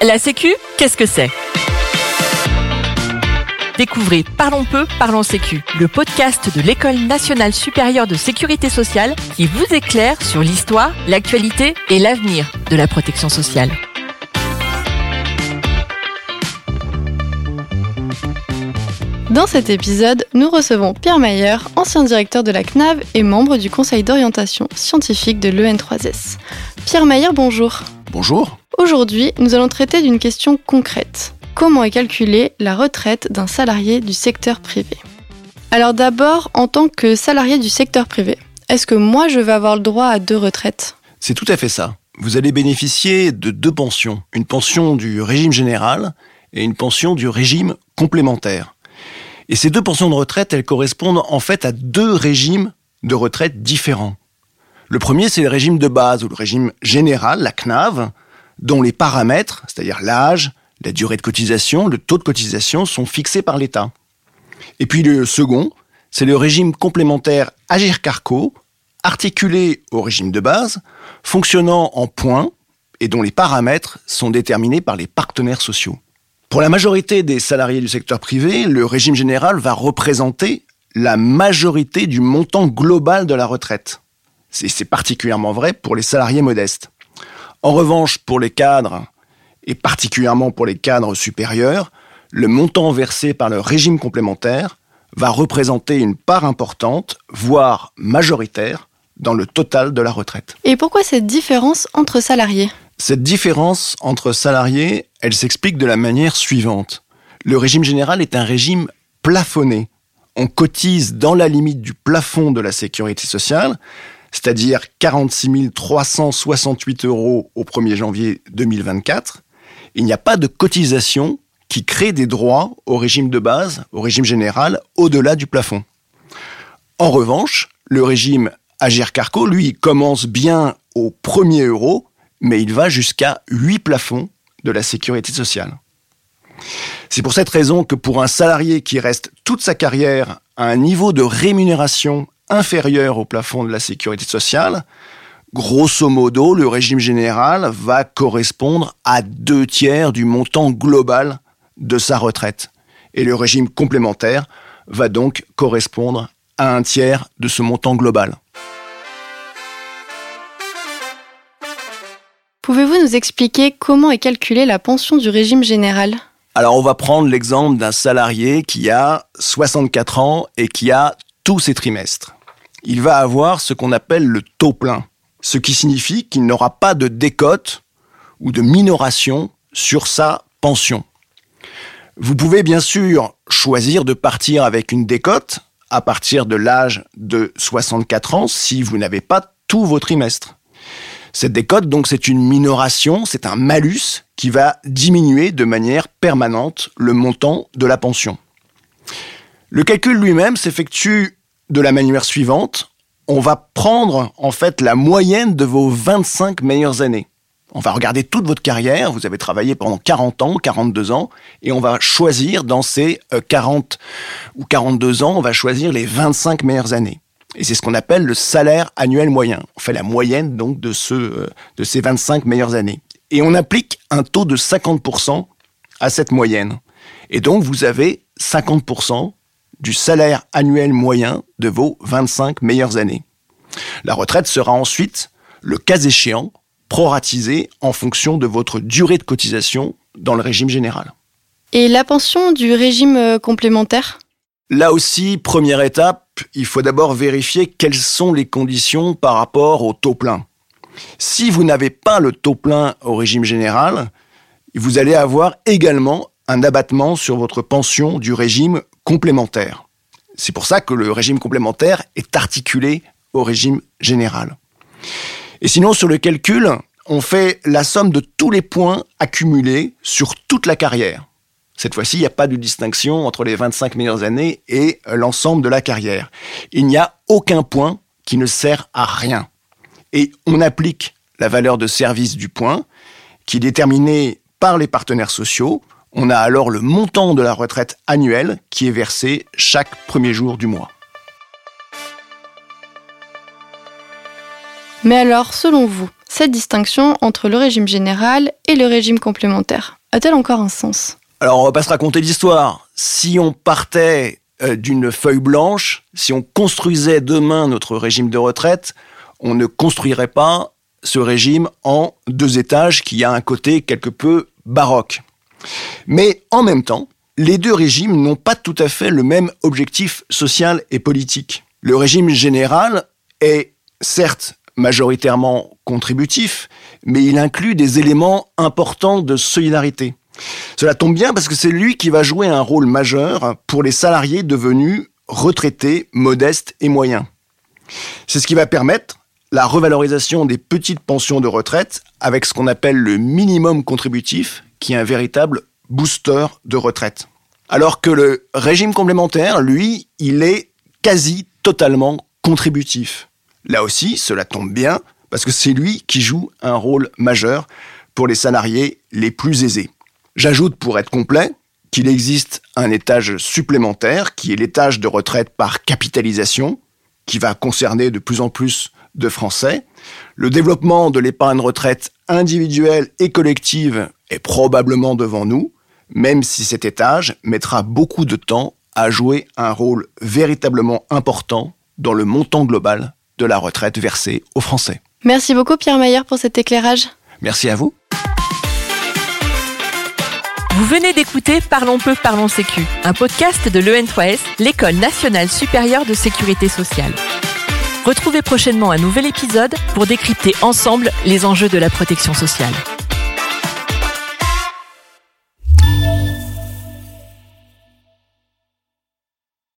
La Sécu, qu'est-ce que c'est? Découvrez Parlons peu, parlons Sécu, le podcast de l'École nationale supérieure de sécurité sociale qui vous éclaire sur l'histoire, l'actualité et l'avenir de la protection sociale. Dans cet épisode, nous recevons Pierre Mayer, ancien directeur de la CNAV et membre du conseil d'orientation scientifique de l'EN3S. Pierre Mayer, bonjour. Bonjour. Aujourd'hui, nous allons traiter d'une question concrète. Comment est calculée la retraite d'un salarié du secteur privé? Alors d'abord, en tant que salarié du secteur privé, est-ce que moi je vais avoir le droit à deux retraites? C'est tout à fait ça. Vous allez bénéficier de deux pensions. Une pension du régime général et une pension du régime complémentaire. Et ces deux pensions de retraite, elles correspondent en fait à deux régimes de retraite différents. Le premier, c'est le régime de base ou le régime général, la CNAV, dont les paramètres, c'est-à-dire l'âge, la durée de cotisation, le taux de cotisation sont fixés par l'État. Et puis le second, c'est le régime complémentaire Agir-Carco, articulé au régime de base, fonctionnant en points et dont les paramètres sont déterminés par les partenaires sociaux. Pour la majorité des salariés du secteur privé, le régime général va représenter la majorité du montant global de la retraite. C'est particulièrement vrai pour les salariés modestes. En revanche, pour les cadres, et particulièrement pour les cadres supérieurs, le montant versé par le régime complémentaire va représenter une part importante, voire majoritaire, dans le total de la retraite. Et pourquoi cette différence entre salariés? Cette différence entre salariés, elle s'explique de la manière suivante. Le régime général est un régime plafonné. On cotise dans la limite du plafond de la sécurité sociale, c'est-à-dire 46 368 euros au 1er janvier 2024. Il n'y a pas de cotisation qui crée des droits au régime de base, au régime général, au-delà du plafond. En revanche, le régime Agir Carco, lui, commence bien au premier euro mais il va jusqu'à 8 plafonds de la sécurité sociale. C'est pour cette raison que pour un salarié qui reste toute sa carrière à un niveau de rémunération inférieur au plafond de la sécurité sociale, grosso modo, le régime général va correspondre à deux tiers du montant global de sa retraite. Et le régime complémentaire va donc correspondre à un tiers de ce montant global. Pouvez-vous nous expliquer comment est calculée la pension du régime général? Alors on va prendre l'exemple d'un salarié qui a 64 ans et qui a tous ses trimestres. Il va avoir ce qu'on appelle le taux plein, ce qui signifie qu'il n'aura pas de décote ou de minoration sur sa pension. Vous pouvez bien sûr choisir de partir avec une décote à partir de l'âge de 64 ans si vous n'avez pas tous vos trimestres. Cette décote, donc, c'est une minoration, c'est un malus qui va diminuer de manière permanente le montant de la pension. Le calcul lui-même s'effectue de la manière suivante. On va prendre, en fait, la moyenne de vos 25 meilleures années. On va regarder toute votre carrière, vous avez travaillé pendant 40 ans, 42 ans, et on va choisir dans ces 40 euh, ou 42 ans, on va choisir les 25 meilleures années. Et c'est ce qu'on appelle le salaire annuel moyen. On fait la moyenne donc de, ce, euh, de ces 25 meilleures années. Et on applique un taux de 50% à cette moyenne. Et donc vous avez 50% du salaire annuel moyen de vos 25 meilleures années. La retraite sera ensuite, le cas échéant, proratisée en fonction de votre durée de cotisation dans le régime général. Et la pension du régime euh, complémentaire? Là aussi, première étape, il faut d'abord vérifier quelles sont les conditions par rapport au taux plein. Si vous n'avez pas le taux plein au régime général, vous allez avoir également un abattement sur votre pension du régime complémentaire. C'est pour ça que le régime complémentaire est articulé au régime général. Et sinon, sur le calcul, on fait la somme de tous les points accumulés sur toute la carrière. Cette fois-ci, il n'y a pas de distinction entre les 25 meilleures années et euh, l'ensemble de la carrière. Il n'y a aucun point qui ne sert à rien. Et on applique la valeur de service du point, qui est déterminée par les partenaires sociaux. On a alors le montant de la retraite annuelle qui est versé chaque premier jour du mois. Mais alors, selon vous, cette distinction entre le régime général et le régime complémentaire a-t-elle encore un sens? Alors, on va pas se raconter l'histoire. Si on partait euh, d'une feuille blanche, si on construisait demain notre régime de retraite, on ne construirait pas ce régime en deux étages qui a un côté quelque peu baroque. Mais en même temps, les deux régimes n'ont pas tout à fait le même objectif social et politique. Le régime général est certes majoritairement contributif, mais il inclut des éléments importants de solidarité. Cela tombe bien parce que c'est lui qui va jouer un rôle majeur pour les salariés devenus retraités, modestes et moyens. C'est ce qui va permettre la revalorisation des petites pensions de retraite avec ce qu'on appelle le minimum contributif, qui est un véritable booster de retraite. Alors que le régime complémentaire, lui, il est quasi totalement contributif. Là aussi, cela tombe bien, parce que c'est lui qui joue un rôle majeur pour les salariés les plus aisés. J'ajoute pour être complet qu'il existe un étage supplémentaire qui est l'étage de retraite par capitalisation, qui va concerner de plus en plus de Français. Le développement de l'épargne retraite individuelle et collective est probablement devant nous, même si cet étage mettra beaucoup de temps à jouer un rôle véritablement important dans le montant global de la retraite versée aux Français. Merci beaucoup Pierre Maillard pour cet éclairage. Merci à vous. Vous venez d'écouter Parlons peu, parlons sécu, un podcast de l'EN3S, l'École nationale supérieure de sécurité sociale. Retrouvez prochainement un nouvel épisode pour décrypter ensemble les enjeux de la protection sociale.